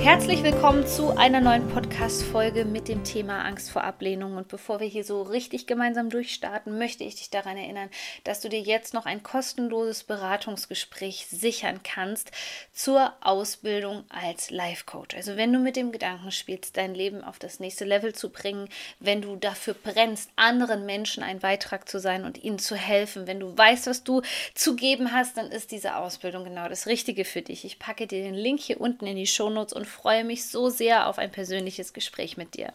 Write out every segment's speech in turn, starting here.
Herzlich willkommen zu einer neuen Podcast-Folge mit dem Thema Angst vor Ablehnung. Und bevor wir hier so richtig gemeinsam durchstarten, möchte ich dich daran erinnern, dass du dir jetzt noch ein kostenloses Beratungsgespräch sichern kannst zur Ausbildung als Life Coach. Also, wenn du mit dem Gedanken spielst, dein Leben auf das nächste Level zu bringen, wenn du dafür brennst, anderen Menschen ein Beitrag zu sein und ihnen zu helfen, wenn du weißt, was du zu geben hast, dann ist diese Ausbildung genau das Richtige für dich. Ich packe dir den Link hier unten in die Shownotes und freue mich so sehr auf ein persönliches Gespräch mit dir.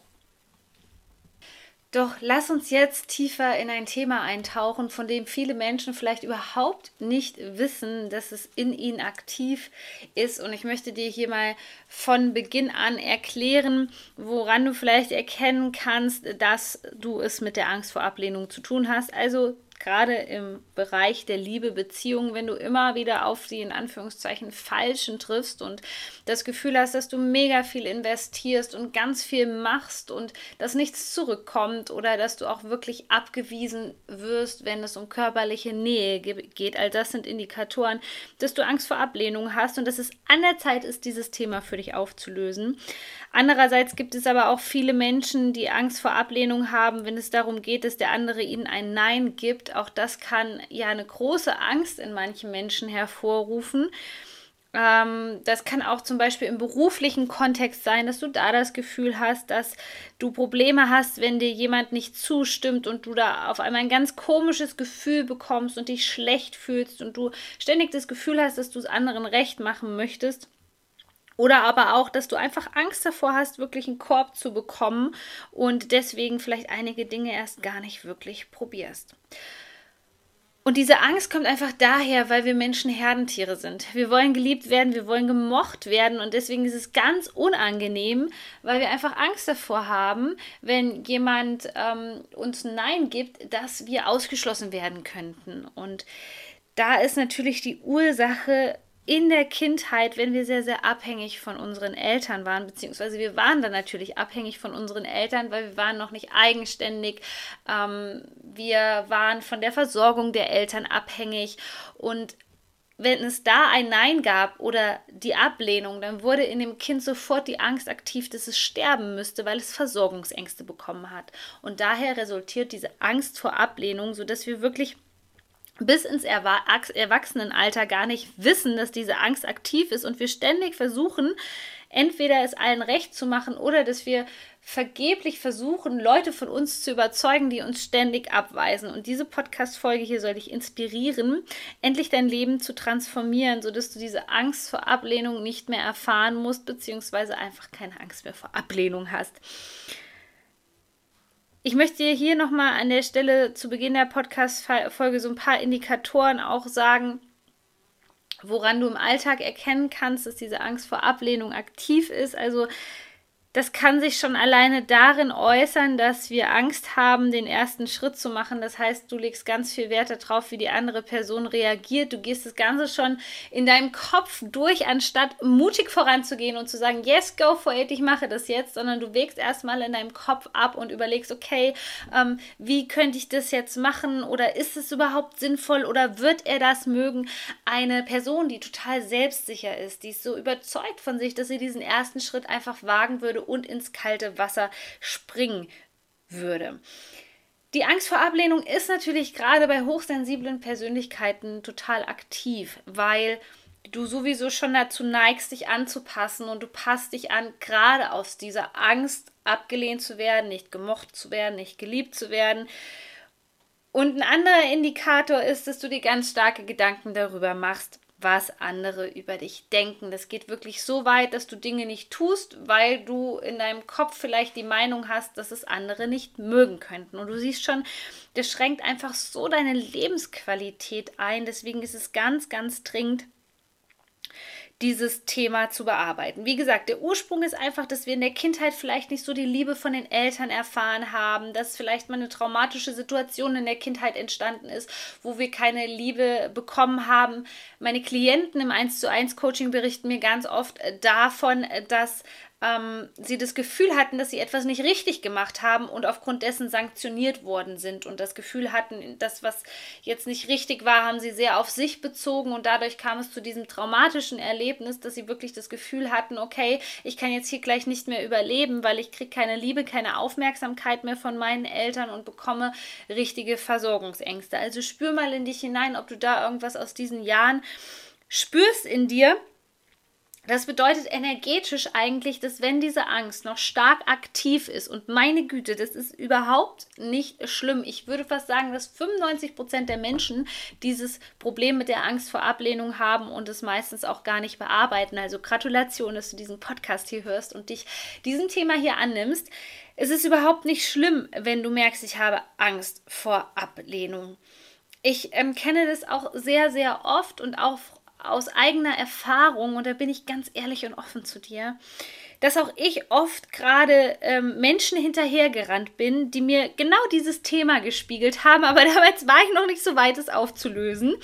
Doch lass uns jetzt tiefer in ein Thema eintauchen, von dem viele Menschen vielleicht überhaupt nicht wissen, dass es in ihnen aktiv ist. Und ich möchte dir hier mal von Beginn an erklären, woran du vielleicht erkennen kannst, dass du es mit der Angst vor Ablehnung zu tun hast. Also gerade im Bereich der Liebe, Beziehung, wenn du immer wieder auf die in Anführungszeichen Falschen triffst und das Gefühl hast, dass du mega viel investierst und ganz viel machst und dass nichts zurückkommt oder dass du auch wirklich abgewiesen wirst, wenn es um körperliche Nähe geht. All das sind Indikatoren, dass du Angst vor Ablehnung hast und dass es an der Zeit ist, dieses Thema für dich aufzulösen. Andererseits gibt es aber auch viele Menschen, die Angst vor Ablehnung haben, wenn es darum geht, dass der andere ihnen ein Nein gibt. Auch das kann ja eine große Angst in manchen Menschen hervorrufen. Ähm, das kann auch zum Beispiel im beruflichen Kontext sein, dass du da das Gefühl hast, dass du Probleme hast, wenn dir jemand nicht zustimmt und du da auf einmal ein ganz komisches Gefühl bekommst und dich schlecht fühlst und du ständig das Gefühl hast, dass du es anderen recht machen möchtest. Oder aber auch, dass du einfach Angst davor hast, wirklich einen Korb zu bekommen und deswegen vielleicht einige Dinge erst gar nicht wirklich probierst. Und diese Angst kommt einfach daher, weil wir Menschen Herdentiere sind. Wir wollen geliebt werden, wir wollen gemocht werden und deswegen ist es ganz unangenehm, weil wir einfach Angst davor haben, wenn jemand ähm, uns Nein gibt, dass wir ausgeschlossen werden könnten. Und da ist natürlich die Ursache in der Kindheit, wenn wir sehr, sehr abhängig von unseren Eltern waren, beziehungsweise wir waren dann natürlich abhängig von unseren Eltern, weil wir waren noch nicht eigenständig, ähm, wir waren von der Versorgung der Eltern abhängig und wenn es da ein Nein gab oder die Ablehnung, dann wurde in dem Kind sofort die Angst aktiv, dass es sterben müsste, weil es Versorgungsängste bekommen hat. Und daher resultiert diese Angst vor Ablehnung, sodass wir wirklich bis ins Erwachsenenalter gar nicht wissen, dass diese Angst aktiv ist und wir ständig versuchen, entweder es allen recht zu machen oder dass wir vergeblich versuchen, Leute von uns zu überzeugen, die uns ständig abweisen. Und diese Podcast-Folge hier soll dich inspirieren, endlich dein Leben zu transformieren, sodass du diese Angst vor Ablehnung nicht mehr erfahren musst, beziehungsweise einfach keine Angst mehr vor Ablehnung hast. Ich möchte hier nochmal an der Stelle zu Beginn der Podcast-Folge so ein paar Indikatoren auch sagen, woran du im Alltag erkennen kannst, dass diese Angst vor Ablehnung aktiv ist. Also das kann sich schon alleine darin äußern, dass wir Angst haben, den ersten Schritt zu machen. Das heißt, du legst ganz viel Wert darauf, wie die andere Person reagiert. Du gehst das Ganze schon in deinem Kopf durch, anstatt mutig voranzugehen und zu sagen, yes, go for it, ich mache das jetzt, sondern du wägst erstmal in deinem Kopf ab und überlegst, okay, ähm, wie könnte ich das jetzt machen oder ist es überhaupt sinnvoll oder wird er das mögen? Eine Person, die total selbstsicher ist, die ist so überzeugt von sich, dass sie diesen ersten Schritt einfach wagen würde und ins kalte Wasser springen würde. Die Angst vor Ablehnung ist natürlich gerade bei hochsensiblen Persönlichkeiten total aktiv, weil du sowieso schon dazu neigst, dich anzupassen und du passt dich an, gerade aus dieser Angst, abgelehnt zu werden, nicht gemocht zu werden, nicht geliebt zu werden. Und ein anderer Indikator ist, dass du dir ganz starke Gedanken darüber machst, was andere über dich denken. Das geht wirklich so weit, dass du Dinge nicht tust, weil du in deinem Kopf vielleicht die Meinung hast, dass es andere nicht mögen könnten. Und du siehst schon, das schränkt einfach so deine Lebensqualität ein. Deswegen ist es ganz, ganz dringend, dieses Thema zu bearbeiten. Wie gesagt, der Ursprung ist einfach, dass wir in der Kindheit vielleicht nicht so die Liebe von den Eltern erfahren haben, dass vielleicht mal eine traumatische Situation in der Kindheit entstanden ist, wo wir keine Liebe bekommen haben. Meine Klienten im 1 zu 1 Coaching berichten mir ganz oft davon, dass ähm, sie das Gefühl hatten, dass sie etwas nicht richtig gemacht haben und aufgrund dessen sanktioniert worden sind und das Gefühl hatten, das, was jetzt nicht richtig war, haben sie sehr auf sich bezogen und dadurch kam es zu diesem traumatischen Erlebnis, dass sie wirklich das Gefühl hatten, okay, ich kann jetzt hier gleich nicht mehr überleben, weil ich kriege keine Liebe, keine Aufmerksamkeit mehr von meinen Eltern und bekomme richtige Versorgungsängste. Also spür mal in dich hinein, ob du da irgendwas aus diesen Jahren spürst in dir das bedeutet energetisch eigentlich, dass wenn diese Angst noch stark aktiv ist und meine Güte, das ist überhaupt nicht schlimm. Ich würde fast sagen, dass 95 Prozent der Menschen dieses Problem mit der Angst vor Ablehnung haben und es meistens auch gar nicht bearbeiten. Also Gratulation, dass du diesen Podcast hier hörst und dich diesem Thema hier annimmst. Es ist überhaupt nicht schlimm, wenn du merkst, ich habe Angst vor Ablehnung. Ich ähm, kenne das auch sehr, sehr oft und auch aus eigener Erfahrung, und da bin ich ganz ehrlich und offen zu dir, dass auch ich oft gerade ähm, Menschen hinterhergerannt bin, die mir genau dieses Thema gespiegelt haben, aber damals war ich noch nicht so weit, es aufzulösen.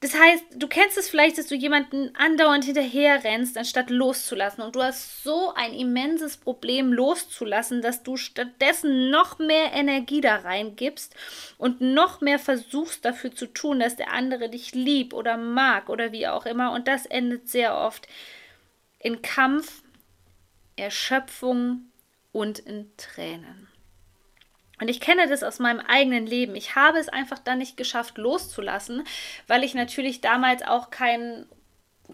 Das heißt, du kennst es vielleicht, dass du jemanden andauernd hinterher rennst, anstatt loszulassen. Und du hast so ein immenses Problem loszulassen, dass du stattdessen noch mehr Energie da reingibst und noch mehr versuchst dafür zu tun, dass der andere dich liebt oder mag oder wie auch immer. Und das endet sehr oft in Kampf, Erschöpfung und in Tränen. Und ich kenne das aus meinem eigenen Leben. Ich habe es einfach dann nicht geschafft loszulassen, weil ich natürlich damals auch kein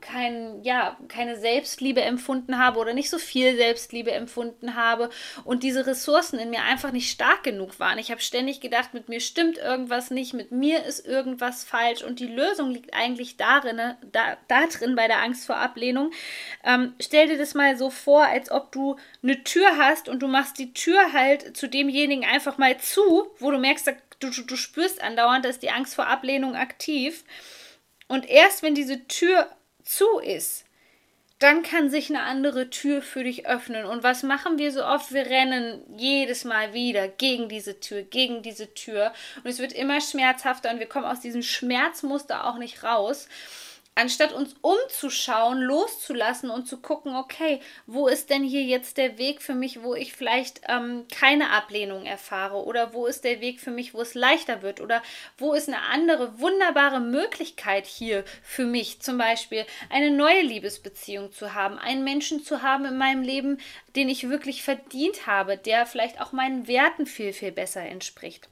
kein, ja, keine Selbstliebe empfunden habe oder nicht so viel Selbstliebe empfunden habe und diese Ressourcen in mir einfach nicht stark genug waren. Ich habe ständig gedacht, mit mir stimmt irgendwas nicht, mit mir ist irgendwas falsch und die Lösung liegt eigentlich darin, da, da drin bei der Angst vor Ablehnung. Ähm, stell dir das mal so vor, als ob du eine Tür hast und du machst die Tür halt zu demjenigen einfach mal zu, wo du merkst, du, du, spürst andauernd, dass die Angst vor Ablehnung aktiv. Und erst wenn diese Tür zu ist, dann kann sich eine andere Tür für dich öffnen. Und was machen wir so oft? Wir rennen jedes Mal wieder gegen diese Tür, gegen diese Tür. Und es wird immer schmerzhafter und wir kommen aus diesem Schmerzmuster auch nicht raus anstatt uns umzuschauen, loszulassen und zu gucken, okay, wo ist denn hier jetzt der Weg für mich, wo ich vielleicht ähm, keine Ablehnung erfahre oder wo ist der Weg für mich, wo es leichter wird oder wo ist eine andere wunderbare Möglichkeit hier für mich, zum Beispiel eine neue Liebesbeziehung zu haben, einen Menschen zu haben in meinem Leben, den ich wirklich verdient habe, der vielleicht auch meinen Werten viel, viel besser entspricht.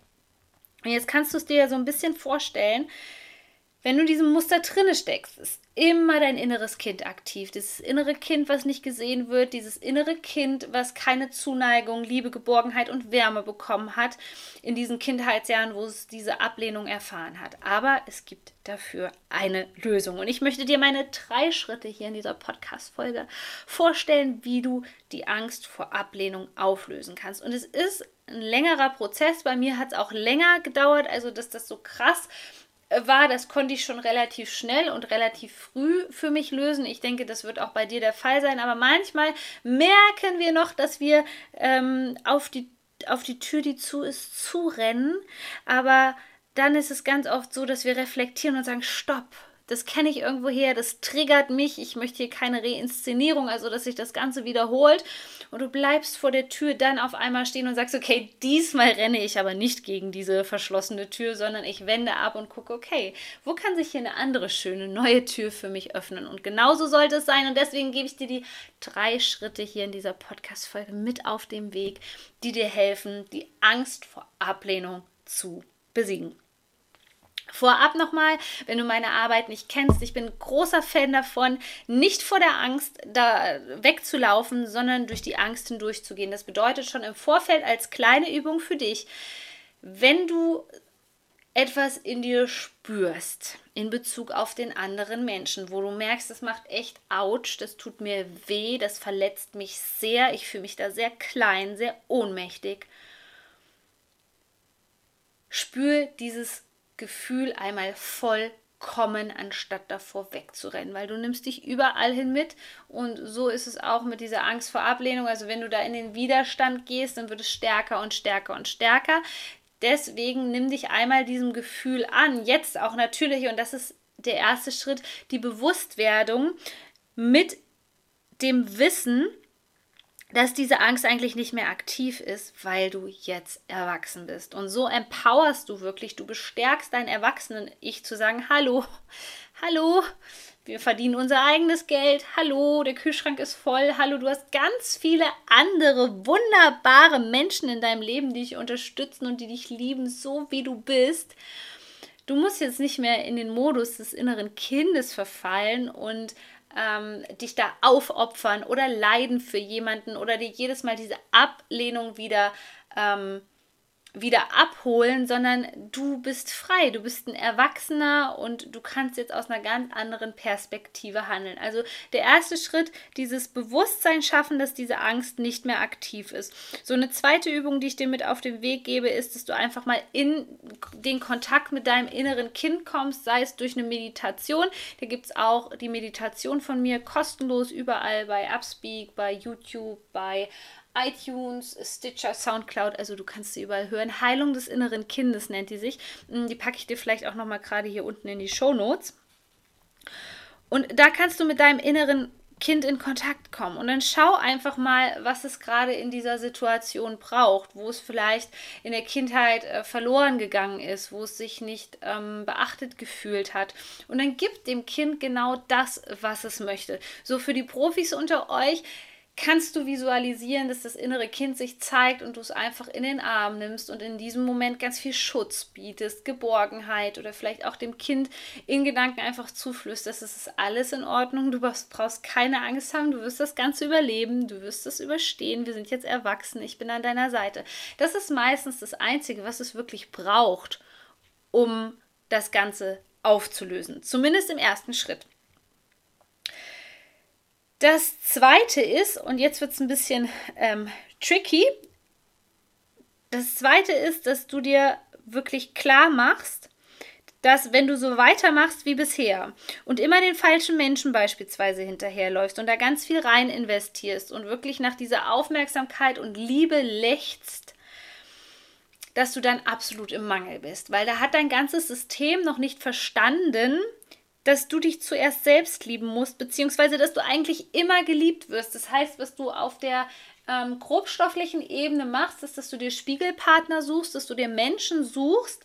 Und jetzt kannst du es dir ja so ein bisschen vorstellen, wenn du in diesem Muster drinne steckst, ist immer dein inneres Kind aktiv. Dieses innere Kind, was nicht gesehen wird, dieses innere Kind, was keine Zuneigung, Liebe, Geborgenheit und Wärme bekommen hat in diesen Kindheitsjahren, wo es diese Ablehnung erfahren hat. Aber es gibt dafür eine Lösung. Und ich möchte dir meine drei Schritte hier in dieser Podcast-Folge vorstellen, wie du die Angst vor Ablehnung auflösen kannst. Und es ist ein längerer Prozess. Bei mir hat es auch länger gedauert, also dass das so krass war, das konnte ich schon relativ schnell und relativ früh für mich lösen. Ich denke, das wird auch bei dir der Fall sein. Aber manchmal merken wir noch, dass wir ähm, auf, die, auf die Tür, die zu ist, zurennen. Aber dann ist es ganz oft so, dass wir reflektieren und sagen, stopp, das kenne ich irgendwo her, das triggert mich, ich möchte hier keine Reinszenierung, also dass sich das Ganze wiederholt. Und du bleibst vor der Tür dann auf einmal stehen und sagst, okay, diesmal renne ich aber nicht gegen diese verschlossene Tür, sondern ich wende ab und gucke, okay, wo kann sich hier eine andere schöne neue Tür für mich öffnen? Und genauso sollte es sein. Und deswegen gebe ich dir die drei Schritte hier in dieser Podcast-Folge mit auf dem Weg, die dir helfen, die Angst vor Ablehnung zu besiegen. Vorab nochmal, wenn du meine Arbeit nicht kennst, ich bin großer Fan davon, nicht vor der Angst da wegzulaufen, sondern durch die Angst hindurchzugehen. Das bedeutet schon im Vorfeld als kleine Übung für dich, wenn du etwas in dir spürst in Bezug auf den anderen Menschen, wo du merkst, das macht echt Autsch, das tut mir weh, das verletzt mich sehr, ich fühle mich da sehr klein, sehr ohnmächtig. Spür dieses Gefühl einmal vollkommen kommen, anstatt davor wegzurennen, weil du nimmst dich überall hin mit und so ist es auch mit dieser Angst vor Ablehnung. Also wenn du da in den Widerstand gehst, dann wird es stärker und stärker und stärker. Deswegen nimm dich einmal diesem Gefühl an, jetzt auch natürlich, und das ist der erste Schritt, die Bewusstwerdung mit dem Wissen, dass diese Angst eigentlich nicht mehr aktiv ist, weil du jetzt erwachsen bist. Und so empowerst du wirklich, du bestärkst dein Erwachsenen-Ich zu sagen, hallo, hallo, wir verdienen unser eigenes Geld, hallo, der Kühlschrank ist voll, hallo, du hast ganz viele andere wunderbare Menschen in deinem Leben, die dich unterstützen und die dich lieben, so wie du bist. Du musst jetzt nicht mehr in den Modus des inneren Kindes verfallen und ähm, dich da aufopfern oder leiden für jemanden oder dir jedes Mal diese Ablehnung wieder ähm, wieder abholen, sondern du bist frei, du bist ein Erwachsener und du kannst jetzt aus einer ganz anderen Perspektive handeln. Also der erste Schritt, dieses Bewusstsein schaffen, dass diese Angst nicht mehr aktiv ist. So eine zweite Übung, die ich dir mit auf den Weg gebe, ist, dass du einfach mal in den Kontakt mit deinem inneren Kind kommst, sei es durch eine Meditation. Da gibt es auch die Meditation von mir kostenlos überall bei Upspeak, bei YouTube, bei iTunes, Stitcher, Soundcloud, also du kannst sie überall hören. Heilung des inneren Kindes nennt die sich. Hm, die packe ich dir vielleicht auch nochmal gerade hier unten in die Show Notes. Und da kannst du mit deinem inneren Kind in Kontakt kommen. Und dann schau einfach mal, was es gerade in dieser Situation braucht, wo es vielleicht in der Kindheit äh, verloren gegangen ist, wo es sich nicht ähm, beachtet gefühlt hat. Und dann gib dem Kind genau das, was es möchte. So für die Profis unter euch, kannst du visualisieren, dass das innere Kind sich zeigt und du es einfach in den Arm nimmst und in diesem Moment ganz viel Schutz bietest, Geborgenheit oder vielleicht auch dem Kind in Gedanken einfach zuflüsterst, das ist alles in Ordnung, du brauchst keine Angst haben, du wirst das Ganze überleben, du wirst es überstehen, wir sind jetzt erwachsen, ich bin an deiner Seite. Das ist meistens das Einzige, was es wirklich braucht, um das Ganze aufzulösen, zumindest im ersten Schritt. Das zweite ist, und jetzt wird es ein bisschen ähm, tricky, das zweite ist, dass du dir wirklich klar machst, dass wenn du so weitermachst wie bisher und immer den falschen Menschen beispielsweise hinterherläufst und da ganz viel rein investierst und wirklich nach dieser Aufmerksamkeit und Liebe lechzt, dass du dann absolut im Mangel bist, weil da hat dein ganzes System noch nicht verstanden, dass du dich zuerst selbst lieben musst, beziehungsweise dass du eigentlich immer geliebt wirst. Das heißt, was du auf der ähm, grobstofflichen Ebene machst, ist, dass du dir Spiegelpartner suchst, dass du dir Menschen suchst,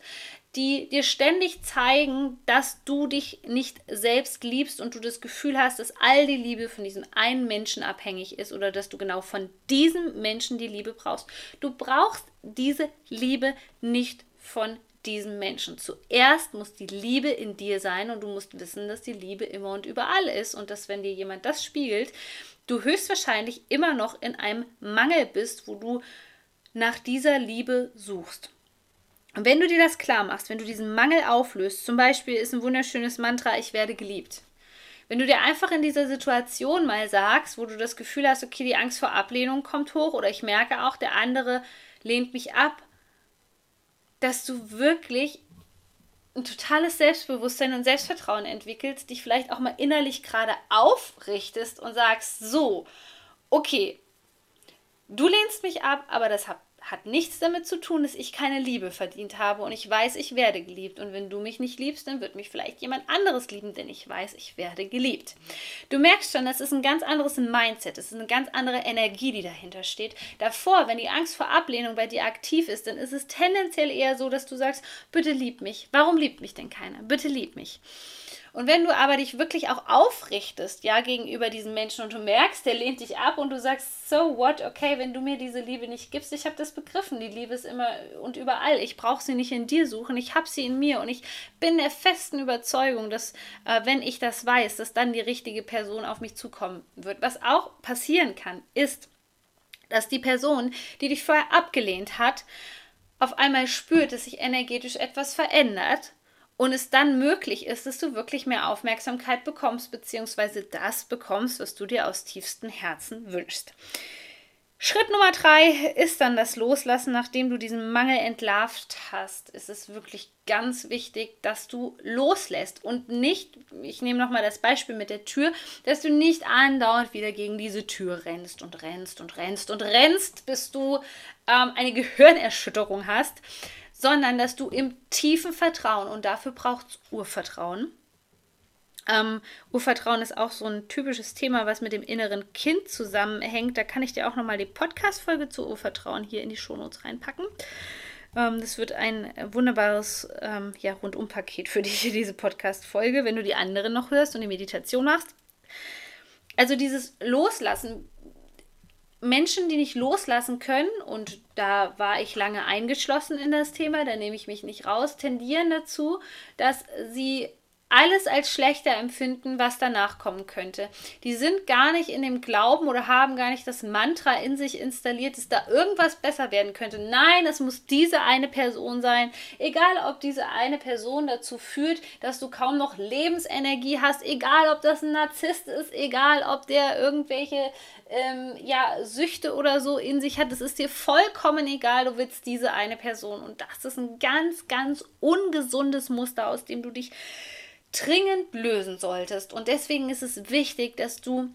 die dir ständig zeigen, dass du dich nicht selbst liebst und du das Gefühl hast, dass all die Liebe von diesem einen Menschen abhängig ist oder dass du genau von diesem Menschen die Liebe brauchst. Du brauchst diese Liebe nicht von diesem Menschen. Zuerst muss die Liebe in dir sein und du musst wissen, dass die Liebe immer und überall ist und dass wenn dir jemand das spiegelt, du höchstwahrscheinlich immer noch in einem Mangel bist, wo du nach dieser Liebe suchst. Und wenn du dir das klar machst, wenn du diesen Mangel auflöst, zum Beispiel ist ein wunderschönes Mantra, ich werde geliebt. Wenn du dir einfach in dieser Situation mal sagst, wo du das Gefühl hast, okay, die Angst vor Ablehnung kommt hoch oder ich merke auch, der andere lehnt mich ab, dass du wirklich ein totales Selbstbewusstsein und Selbstvertrauen entwickelst, dich vielleicht auch mal innerlich gerade aufrichtest und sagst, so, okay, du lehnst mich ab, aber das hat hat nichts damit zu tun, dass ich keine Liebe verdient habe und ich weiß, ich werde geliebt. Und wenn du mich nicht liebst, dann wird mich vielleicht jemand anderes lieben, denn ich weiß, ich werde geliebt. Du merkst schon, das ist ein ganz anderes Mindset, das ist eine ganz andere Energie, die dahinter steht. Davor, wenn die Angst vor Ablehnung bei dir aktiv ist, dann ist es tendenziell eher so, dass du sagst, bitte lieb mich. Warum liebt mich denn keiner? Bitte lieb mich. Und wenn du aber dich wirklich auch aufrichtest, ja, gegenüber diesem Menschen und du merkst, der lehnt dich ab und du sagst, so what, okay, wenn du mir diese Liebe nicht gibst, ich habe das begriffen, die Liebe ist immer und überall, ich brauche sie nicht in dir suchen, ich habe sie in mir und ich bin der festen Überzeugung, dass äh, wenn ich das weiß, dass dann die richtige Person auf mich zukommen wird. Was auch passieren kann, ist, dass die Person, die dich vorher abgelehnt hat, auf einmal spürt, dass sich energetisch etwas verändert und es dann möglich ist, dass du wirklich mehr Aufmerksamkeit bekommst, beziehungsweise das bekommst, was du dir aus tiefstem Herzen wünschst. Schritt Nummer drei ist dann das Loslassen, nachdem du diesen Mangel entlarvt hast. Ist es wirklich ganz wichtig, dass du loslässt und nicht, ich nehme nochmal das Beispiel mit der Tür, dass du nicht andauernd wieder gegen diese Tür rennst und rennst und rennst und rennst, bis du ähm, eine Gehirnerschütterung hast, sondern dass du im tiefen Vertrauen und dafür braucht es Urvertrauen ähm, Urvertrauen ist auch so ein typisches Thema, was mit dem inneren Kind zusammenhängt. Da kann ich dir auch nochmal die Podcast-Folge zu Urvertrauen hier in die Shownotes reinpacken. Ähm, das wird ein wunderbares ähm, ja, Rundum-Paket für dich, diese Podcast-Folge, wenn du die anderen noch hörst und die Meditation machst. Also dieses Loslassen. Menschen, die nicht loslassen können, und da war ich lange eingeschlossen in das Thema, da nehme ich mich nicht raus, tendieren dazu, dass sie alles als schlechter empfinden, was danach kommen könnte. Die sind gar nicht in dem Glauben oder haben gar nicht das Mantra in sich installiert, dass da irgendwas besser werden könnte. Nein, es muss diese eine Person sein. Egal, ob diese eine Person dazu führt, dass du kaum noch Lebensenergie hast. Egal, ob das ein Narzisst ist. Egal, ob der irgendwelche ähm, ja, Süchte oder so in sich hat. Es ist dir vollkommen egal. Du willst diese eine Person. Und das ist ein ganz, ganz ungesundes Muster, aus dem du dich dringend lösen solltest. Und deswegen ist es wichtig, dass du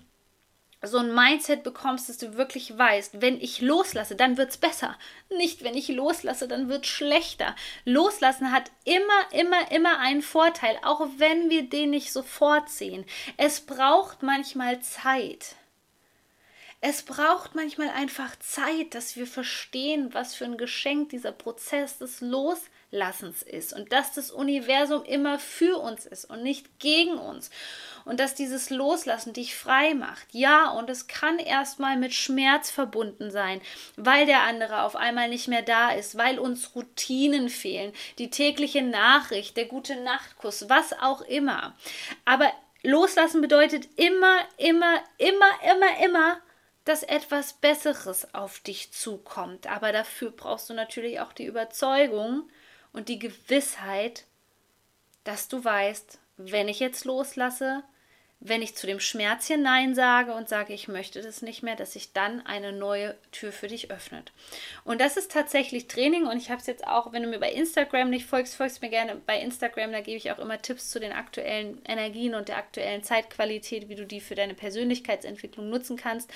so ein Mindset bekommst, dass du wirklich weißt, wenn ich loslasse, dann wird es besser. Nicht, wenn ich loslasse, dann wird es schlechter. Loslassen hat immer, immer, immer einen Vorteil, auch wenn wir den nicht sofort sehen. Es braucht manchmal Zeit. Es braucht manchmal einfach Zeit, dass wir verstehen, was für ein Geschenk dieser Prozess des Loslassens Lassens ist und dass das Universum immer für uns ist und nicht gegen uns und dass dieses Loslassen dich frei macht. Ja, und es kann erstmal mit Schmerz verbunden sein, weil der andere auf einmal nicht mehr da ist, weil uns Routinen fehlen, die tägliche Nachricht, der gute Nachtkuss, was auch immer. Aber Loslassen bedeutet immer, immer, immer, immer, immer, dass etwas Besseres auf dich zukommt. Aber dafür brauchst du natürlich auch die Überzeugung, und die Gewissheit, dass du weißt, wenn ich jetzt loslasse, wenn ich zu dem Schmerz hier Nein sage und sage, ich möchte das nicht mehr, dass sich dann eine neue Tür für dich öffnet. Und das ist tatsächlich Training und ich habe es jetzt auch, wenn du mir bei Instagram nicht folgst, folgst mir gerne bei Instagram, da gebe ich auch immer Tipps zu den aktuellen Energien und der aktuellen Zeitqualität, wie du die für deine Persönlichkeitsentwicklung nutzen kannst.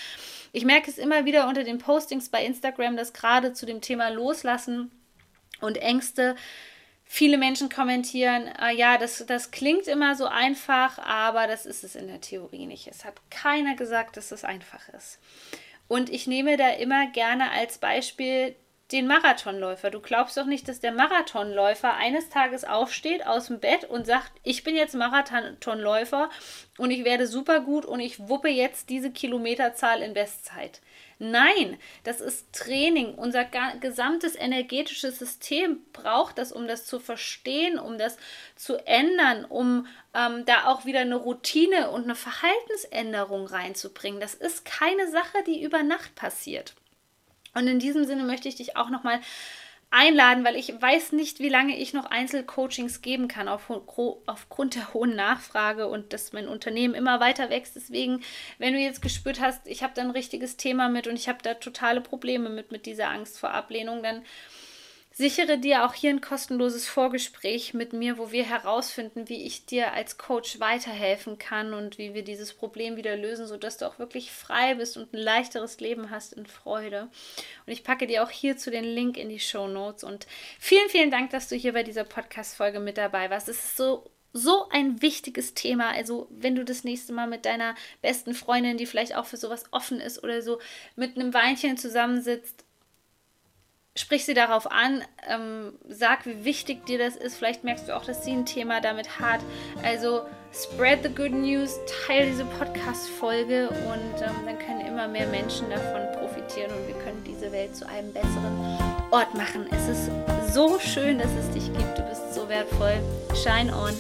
Ich merke es immer wieder unter den Postings bei Instagram, dass gerade zu dem Thema Loslassen und Ängste. Viele Menschen kommentieren, äh, ja, das, das klingt immer so einfach, aber das ist es in der Theorie nicht. Es hat keiner gesagt, dass es einfach ist. Und ich nehme da immer gerne als Beispiel den Marathonläufer. Du glaubst doch nicht, dass der Marathonläufer eines Tages aufsteht aus dem Bett und sagt, ich bin jetzt Marathonläufer und ich werde super gut und ich wuppe jetzt diese Kilometerzahl in Bestzeit. Nein, das ist Training. Unser gesamtes energetisches System braucht das, um das zu verstehen, um das zu ändern, um ähm, da auch wieder eine Routine und eine Verhaltensänderung reinzubringen. Das ist keine Sache, die über Nacht passiert. Und in diesem Sinne möchte ich dich auch nochmal einladen, weil ich weiß nicht, wie lange ich noch Einzelcoachings geben kann auf, aufgrund der hohen Nachfrage und dass mein Unternehmen immer weiter wächst. Deswegen, wenn du jetzt gespürt hast, ich habe da ein richtiges Thema mit und ich habe da totale Probleme mit, mit dieser Angst vor Ablehnung, dann Sichere dir auch hier ein kostenloses Vorgespräch mit mir, wo wir herausfinden, wie ich dir als Coach weiterhelfen kann und wie wir dieses Problem wieder lösen, sodass du auch wirklich frei bist und ein leichteres Leben hast in Freude. Und ich packe dir auch hierzu den Link in die Show Notes. Und vielen, vielen Dank, dass du hier bei dieser Podcast-Folge mit dabei warst. Es ist so so ein wichtiges Thema. Also, wenn du das nächste Mal mit deiner besten Freundin, die vielleicht auch für sowas offen ist oder so, mit einem Weinchen zusammensitzt, sprich sie darauf an, ähm, sag, wie wichtig dir das ist. Vielleicht merkst du auch, dass sie ein Thema damit hat. Also spread the good news, teile diese Podcast-Folge und ähm, dann können immer mehr Menschen davon profitieren und wir können diese Welt zu einem besseren Ort machen. Es ist so schön, dass es dich gibt. Du bist so wertvoll. Shine on,